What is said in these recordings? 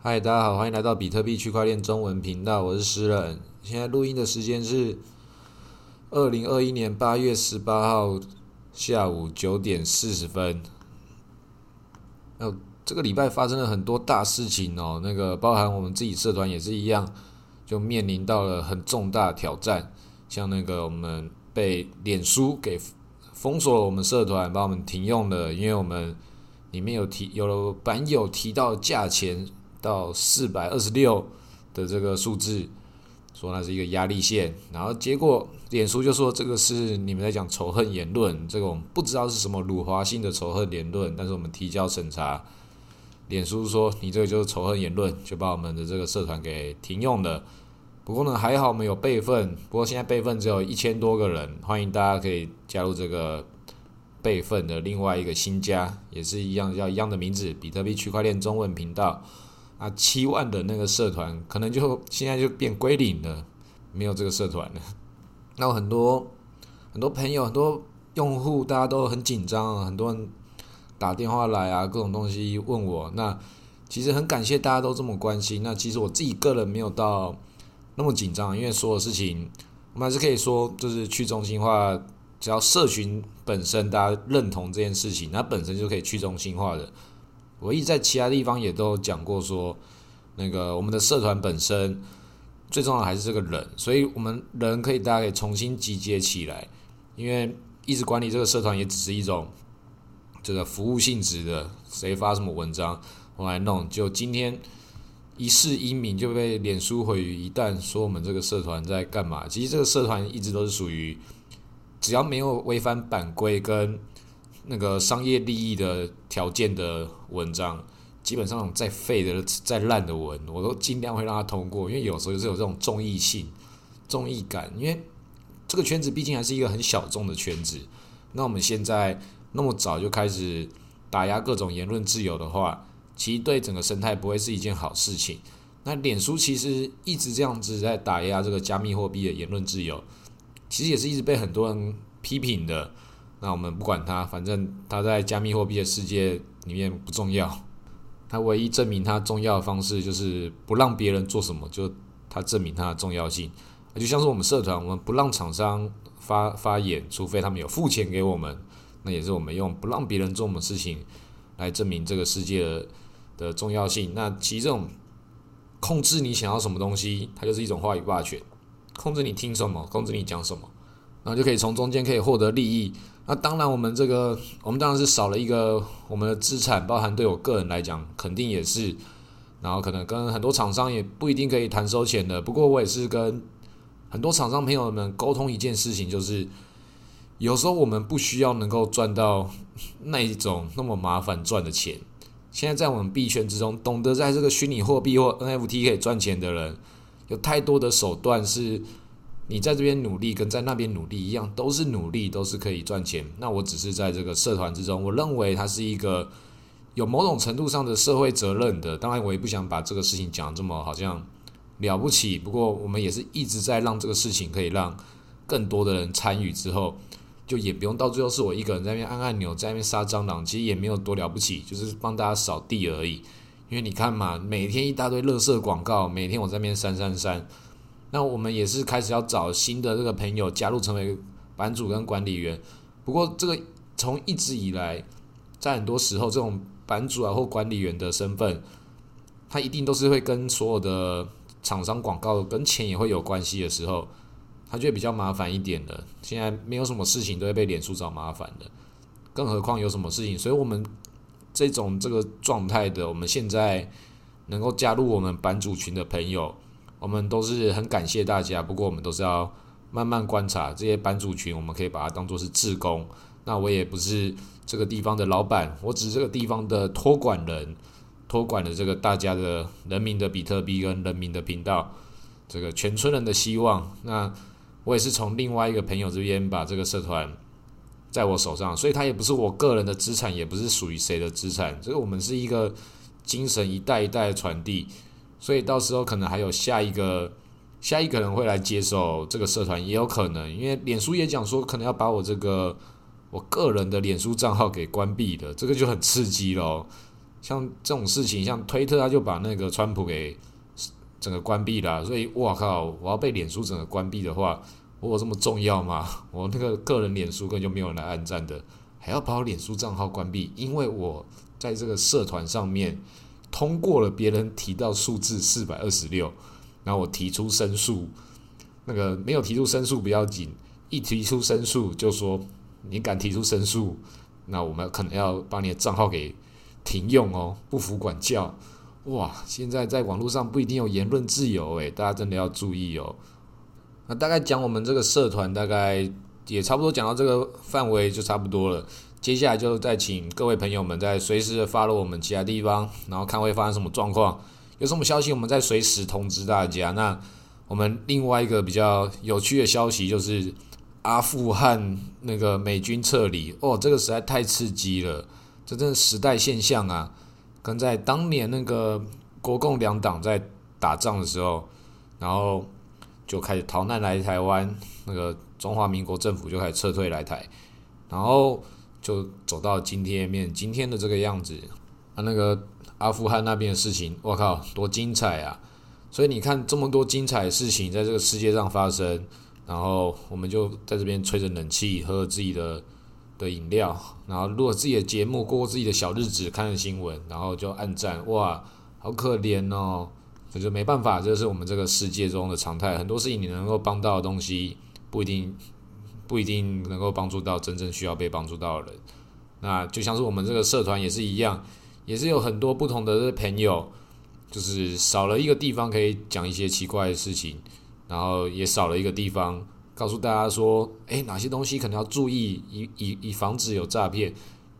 嗨，大家好，欢迎来到比特币区块链中文频道，我是诗人。现在录音的时间是二零二一年八月十八号下午九点四十分。哦，这个礼拜发生了很多大事情哦，那个包含我们自己社团也是一样，就面临到了很重大挑战，像那个我们被脸书给封锁了，我们社团把我们停用了，因为我们里面有提有了版友提到价钱。到四百二十六的这个数字，说那是一个压力线，然后结果脸书就说这个是你们在讲仇恨言论，这种不知道是什么辱华性的仇恨言论，但是我们提交审查，脸书说你这个就是仇恨言论，就把我们的这个社团给停用了。不过呢还好我们有备份，不过现在备份只有一千多个人，欢迎大家可以加入这个备份的另外一个新家，也是一样叫一样的名字，比特币区块链中文频道。啊，七万的那个社团可能就现在就变归零了，没有这个社团了。那很多很多朋友、很多用户，大家都很紧张啊，很多人打电话来啊，各种东西问我。那其实很感谢大家都这么关心。那其实我自己个人没有到那么紧张，因为所有事情我们还是可以说，就是去中心化，只要社群本身大家认同这件事情，那本身就可以去中心化的。我一直在其他地方也都讲过，说那个我们的社团本身最重要还是这个人，所以我们人可以大家可以重新集结起来，因为一直管理这个社团也只是一种这个服务性质的，谁发什么文章我来弄，就今天一世英名就被脸书毁于一旦，说我们这个社团在干嘛？其实这个社团一直都是属于只要没有违反版规跟。那个商业利益的条件的文章，基本上再废的、再烂的文，我都尽量会让它通过，因为有时候是有这种综艺性、综艺感。因为这个圈子毕竟还是一个很小众的圈子，那我们现在那么早就开始打压各种言论自由的话，其实对整个生态不会是一件好事情。那脸书其实一直这样子在打压这个加密货币的言论自由，其实也是一直被很多人批评的。那我们不管它，反正它在加密货币的世界里面不重要。它唯一证明它重要的方式就是不让别人做什么，就它证明它的重要性。就像是我们社团，我们不让厂商发发言，除非他们有付钱给我们。那也是我们用不让别人做什么事情来证明这个世界的的重要性。那其实这种控制你想要什么东西，它就是一种话语霸权，控制你听什么，控制你讲什么，然后就可以从中间可以获得利益。那当然，我们这个我们当然是少了一个我们的资产，包含对我个人来讲，肯定也是。然后可能跟很多厂商也不一定可以谈收钱的。不过我也是跟很多厂商朋友们沟通一件事情，就是有时候我们不需要能够赚到那一种那么麻烦赚的钱。现在在我们币圈之中，懂得在这个虚拟货币或 NFT 可以赚钱的人，有太多的手段是。你在这边努力，跟在那边努力一样，都是努力，都是可以赚钱。那我只是在这个社团之中，我认为它是一个有某种程度上的社会责任的。当然，我也不想把这个事情讲这么好像了不起。不过，我们也是一直在让这个事情可以让更多的人参与之后，就也不用到最后是我一个人在那边按按钮，在那边杀蟑螂，其实也没有多了不起，就是帮大家扫地而已。因为你看嘛，每天一大堆垃圾广告，每天我在那边删删删。那我们也是开始要找新的这个朋友加入成为版主跟管理员。不过这个从一直以来，在很多时候，这种版主啊或管理员的身份，他一定都是会跟所有的厂商广告跟钱也会有关系的时候，他就会比较麻烦一点的。现在没有什么事情都会被脸书找麻烦的，更何况有什么事情？所以我们这种这个状态的，我们现在能够加入我们版主群的朋友。我们都是很感谢大家，不过我们都是要慢慢观察这些版主群，我们可以把它当做是志工。那我也不是这个地方的老板，我只是这个地方的托管人，托管的这个大家的人民的比特币跟人民的频道，这个全村人的希望。那我也是从另外一个朋友这边把这个社团在我手上，所以它也不是我个人的资产，也不是属于谁的资产。这个我们是一个精神一代一代的传递。所以到时候可能还有下一个下一个人会来接手这个社团，也有可能，因为脸书也讲说可能要把我这个我个人的脸书账号给关闭的，这个就很刺激咯。像这种事情，像推特他就把那个川普给整个关闭了，所以我靠，我要被脸书整个关闭的话，我有这么重要吗？我那个个人脸书根本就没有人来按赞的，还要把我脸书账号关闭，因为我在这个社团上面通过了别人提到数字四百二十六，然后我提出申诉，那个没有提出申诉不要紧，一提出申诉就说你敢提出申诉，那我们可能要把你的账号给。停用哦，不服管教，哇！现在在网络上不一定有言论自由诶，大家真的要注意哦。那大概讲我们这个社团，大概也差不多讲到这个范围就差不多了。接下来就再请各位朋友们在随时发了我们其他地方，然后看会发生什么状况，有什么消息我们再随时通知大家。那我们另外一个比较有趣的消息就是阿富汗那个美军撤离，哦，这个实在太刺激了。这真的时代现象啊，跟在当年那个国共两党在打仗的时候，然后就开始逃难来台湾，那个中华民国政府就开始撤退来台，然后就走到今天面今天的这个样子。啊，那个阿富汗那边的事情，我靠，多精彩啊！所以你看这么多精彩的事情在这个世界上发生，然后我们就在这边吹着冷气，喝自己的。的饮料，然后录自己的节目，过自己的小日子，看新闻，然后就暗赞，哇，好可怜哦！这就没办法，这是我们这个世界中的常态。很多事情你能够帮到的东西，不一定不一定能够帮助到真正需要被帮助到的人。那就像是我们这个社团也是一样，也是有很多不同的朋友，就是少了一个地方可以讲一些奇怪的事情，然后也少了一个地方。告诉大家说，诶，哪些东西可能要注意，以以以防止有诈骗。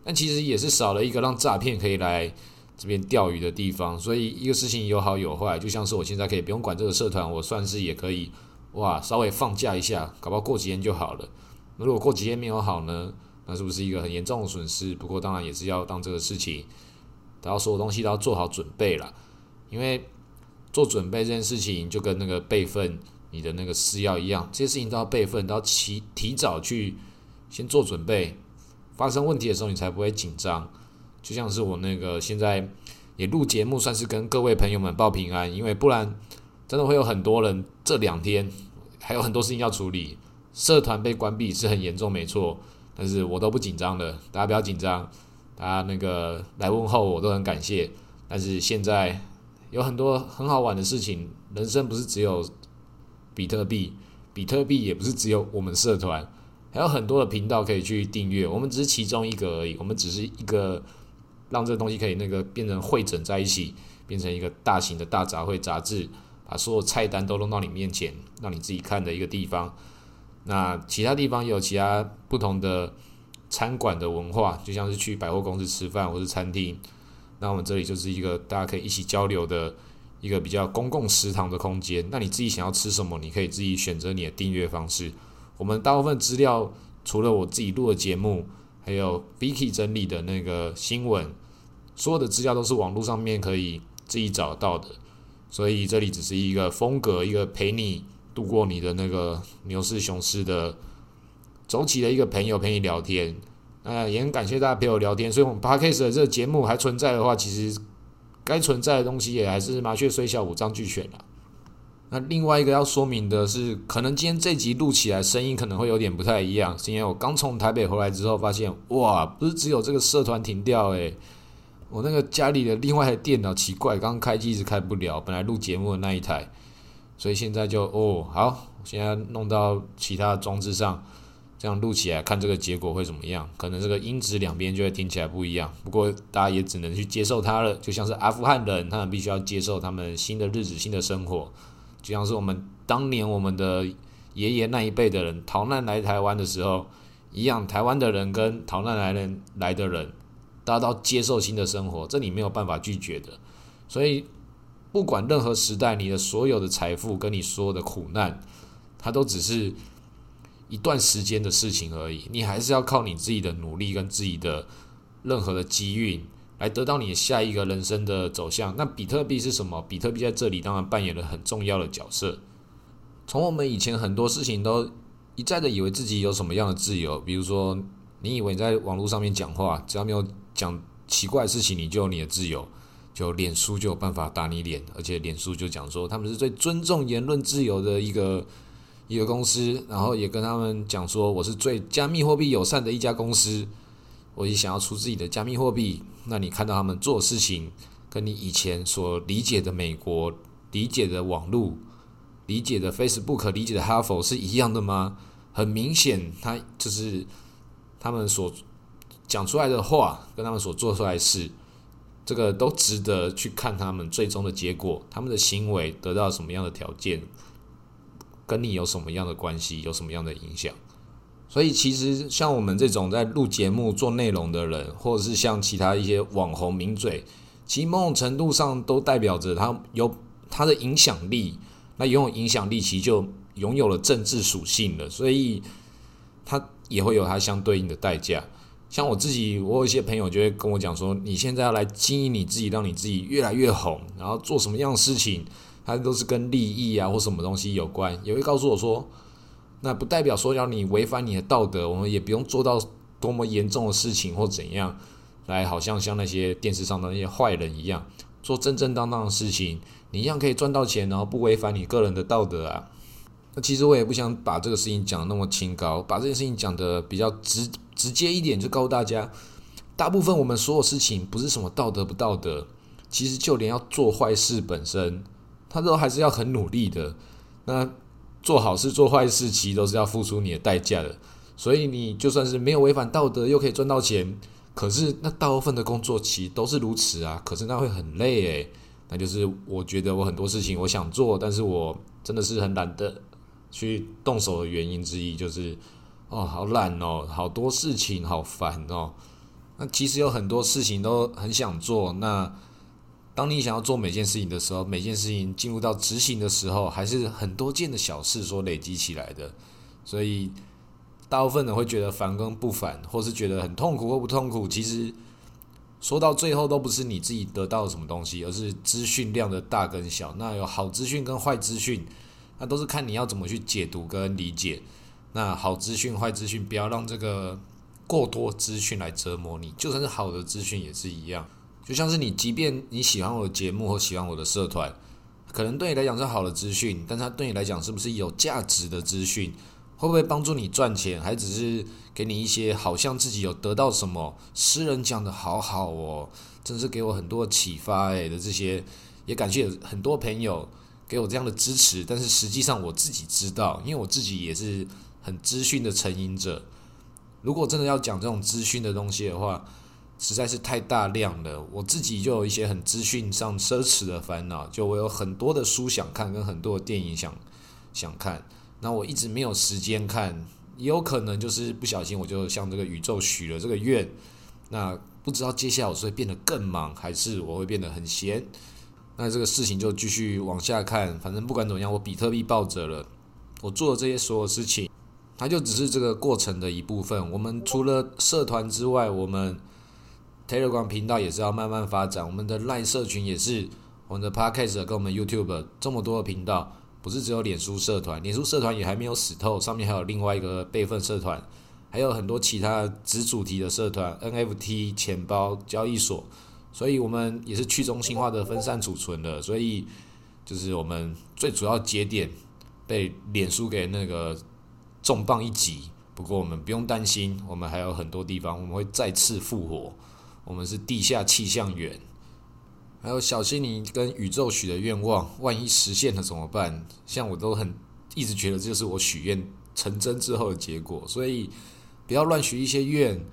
但其实也是少了一个让诈骗可以来这边钓鱼的地方。所以一个事情有好有坏，就像是我现在可以不用管这个社团，我算是也可以哇，稍微放假一下，搞不好过几天就好了。那如果过几天没有好呢？那是不是一个很严重的损失？不过当然也是要当这个事情，然后所有东西都要做好准备了。因为做准备这件事情，就跟那个备份。你的那个私钥一样，这些事情都要备份，都要提提早去先做准备，发生问题的时候你才不会紧张。就像是我那个现在也录节目，算是跟各位朋友们报平安，因为不然真的会有很多人这两天还有很多事情要处理。社团被关闭是很严重，没错，但是我都不紧张的，大家不要紧张，大家那个来问候我都很感谢。但是现在有很多很好玩的事情，人生不是只有。比特币，比特币也不是只有我们社团，还有很多的频道可以去订阅。我们只是其中一个而已，我们只是一个让这东西可以那个变成汇整在一起，变成一个大型的大杂烩杂志，把所有菜单都弄到你面前，让你自己看的一个地方。那其他地方也有其他不同的餐馆的文化，就像是去百货公司吃饭或是餐厅，那我们这里就是一个大家可以一起交流的。一个比较公共食堂的空间，那你自己想要吃什么，你可以自己选择你的订阅方式。我们大部分资料，除了我自己录的节目，还有 Vicky 整理的那个新闻，所有的资料都是网络上面可以自己找到的。所以这里只是一个风格，一个陪你度过你的那个牛市熊市的走起的一个朋友陪你聊天。那也很感谢大家陪我聊天。所以我们 Parkcase 的这个节目还存在的话，其实。该存在的东西也还是麻雀虽小五脏俱全了。那另外一个要说明的是，可能今天这集录起来声音可能会有点不太一样，是因为我刚从台北回来之后发现，哇，不是只有这个社团停掉诶，我那个家里的另外的电脑奇怪，刚开机一直开不了，本来录节目的那一台，所以现在就哦好，现在弄到其他装置上。这样录起来看这个结果会怎么样？可能这个音质两边就会听起来不一样。不过大家也只能去接受它了。就像是阿富汗人，他们必须要接受他们新的日子、新的生活。就像是我们当年我们的爷爷那一辈的人逃难来台湾的时候一样，台湾的人跟逃难来人来的人，大家都接受新的生活，这你没有办法拒绝的。所以不管任何时代，你的所有的财富跟你说的苦难，它都只是。一段时间的事情而已，你还是要靠你自己的努力跟自己的任何的机运来得到你下一个人生的走向。那比特币是什么？比特币在这里当然扮演了很重要的角色。从我们以前很多事情都一再的以为自己有什么样的自由，比如说你以为你在网络上面讲话，只要没有讲奇怪的事情，你就有你的自由。就脸书就有办法打你脸，而且脸书就讲说他们是最尊重言论自由的一个一个公司，然后也跟他们讲说我是最加密货币友善的一家公司，我也想要出自己的加密货币。那你看到他们做事情，跟你以前所理解的美国、理解的网络、理解的 Facebook、理解的哈佛是一样的吗？很明显，他就是他们所讲出来的话，跟他们所做出来的事。这个都值得去看他们最终的结果，他们的行为得到什么样的条件，跟你有什么样的关系，有什么样的影响。所以，其实像我们这种在录节目做内容的人，或者是像其他一些网红名嘴，其实某种程度上都代表着他有他的影响力。那拥有影响力，其实就拥有了政治属性了，所以他也会有他相对应的代价。像我自己，我有一些朋友就会跟我讲说：“你现在要来经营你自己，让你自己越来越红，然后做什么样的事情，它都是跟利益啊或什么东西有关。”也会告诉我说：“那不代表说要你违反你的道德，我们也不用做到多么严重的事情或怎样，来好像像那些电视上的那些坏人一样，做正正当当的事情，你一样可以赚到钱，然后不违反你个人的道德啊。”那其实我也不想把这个事情讲那么清高，把这件事情讲的比较直。直接一点就告诉大家，大部分我们所有事情不是什么道德不道德，其实就连要做坏事本身，他都还是要很努力的。那做好事、做坏事，其实都是要付出你的代价的。所以你就算是没有违反道德，又可以赚到钱，可是那大部分的工作其实都是如此啊。可是那会很累诶，那就是我觉得我很多事情我想做，但是我真的是很懒得去动手的原因之一，就是。哦，好懒哦，好多事情，好烦哦。那其实有很多事情都很想做。那当你想要做每件事情的时候，每件事情进入到执行的时候，还是很多件的小事所累积起来的。所以大部分人会觉得烦跟不烦，或是觉得很痛苦或不痛苦。其实说到最后，都不是你自己得到了什么东西，而是资讯量的大跟小。那有好资讯跟坏资讯，那都是看你要怎么去解读跟理解。那好资讯、坏资讯，不要让这个过多资讯来折磨你。就算是好的资讯也是一样，就像是你，即便你喜欢我的节目或喜欢我的社团，可能对你来讲是好的资讯，但它对你来讲是不是有价值的资讯？会不会帮助你赚钱？还只是给你一些好像自己有得到什么？诗人讲的好好哦，真是给我很多启发诶的这些，也感谢很多朋友给我这样的支持。但是实际上我自己知道，因为我自己也是。很资讯的成瘾者，如果真的要讲这种资讯的东西的话，实在是太大量了。我自己就有一些很资讯上奢侈的烦恼，就我有很多的书想看，跟很多的电影想想看，那我一直没有时间看，也有可能就是不小心我就向这个宇宙许了这个愿，那不知道接下来我是会变得更忙，还是我会变得很闲？那这个事情就继续往下看，反正不管怎么样，我比特币抱着了，我做的这些所有事情。它就只是这个过程的一部分。我们除了社团之外，我们 Telegram 频道也是要慢慢发展。我们的 Line 社群也是，我们的 Podcast 跟我们 YouTube 这么多的频道，不是只有脸书社团，脸书社团也还没有死透，上面还有另外一个备份社团，还有很多其他子主题的社团，NFT 钱包交易所。所以我们也是去中心化的分散储存的，所以就是我们最主要节点被脸书给那个。重磅一击，不过我们不用担心，我们还有很多地方我们会再次复活。我们是地下气象员，还有小心你跟宇宙许的愿望，万一实现了怎么办？像我都很一直觉得这就是我许愿成真之后的结果，所以不要乱许一些愿。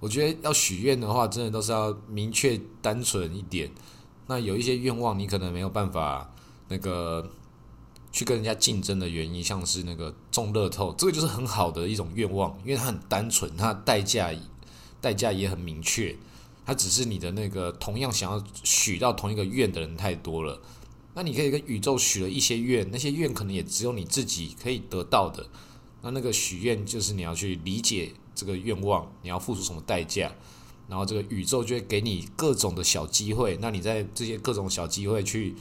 我觉得要许愿的话，真的都是要明确单纯一点。那有一些愿望你可能没有办法那个。去跟人家竞争的原因，像是那个中乐透，这个就是很好的一种愿望，因为它很单纯，它代价代价也很明确，它只是你的那个同样想要许到同一个愿的人太多了，那你可以跟宇宙许了一些愿，那些愿可能也只有你自己可以得到的，那那个许愿就是你要去理解这个愿望，你要付出什么代价，然后这个宇宙就会给你各种的小机会，那你在这些各种小机会去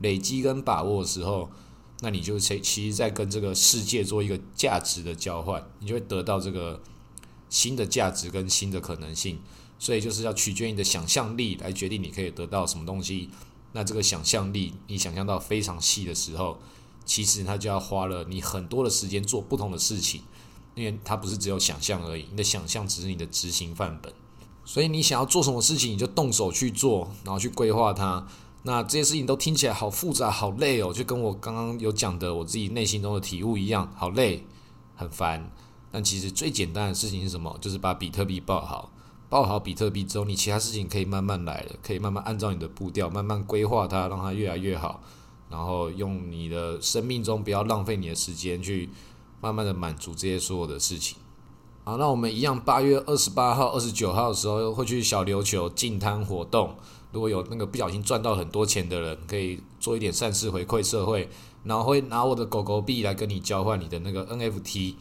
累积跟把握的时候。那你就其其实，在跟这个世界做一个价值的交换，你就会得到这个新的价值跟新的可能性。所以就是要取决你的想象力来决定你可以得到什么东西。那这个想象力，你想象到非常细的时候，其实它就要花了你很多的时间做不同的事情，因为它不是只有想象而已，你的想象只是你的执行范本。所以你想要做什么事情，你就动手去做，然后去规划它。那这些事情都听起来好复杂、好累哦，就跟我刚刚有讲的我自己内心中的体悟一样，好累、很烦。但其实最简单的事情是什么？就是把比特币报好。报好比特币之后，你其他事情可以慢慢来了，可以慢慢按照你的步调，慢慢规划它，让它越来越好。然后用你的生命中不要浪费你的时间，去慢慢的满足这些所有的事情。好，那我们一样，八月二十八号、二十九号的时候会去小琉球进滩活动。如果有那个不小心赚到很多钱的人，可以做一点善事回馈社会，然后会拿我的狗狗币来跟你交换你的那个 NFT。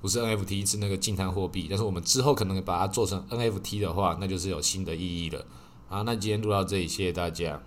不是 NFT 是那个静态货币，但是我们之后可能把它做成 NFT 的话，那就是有新的意义了。好，那今天录到这里，谢谢大家。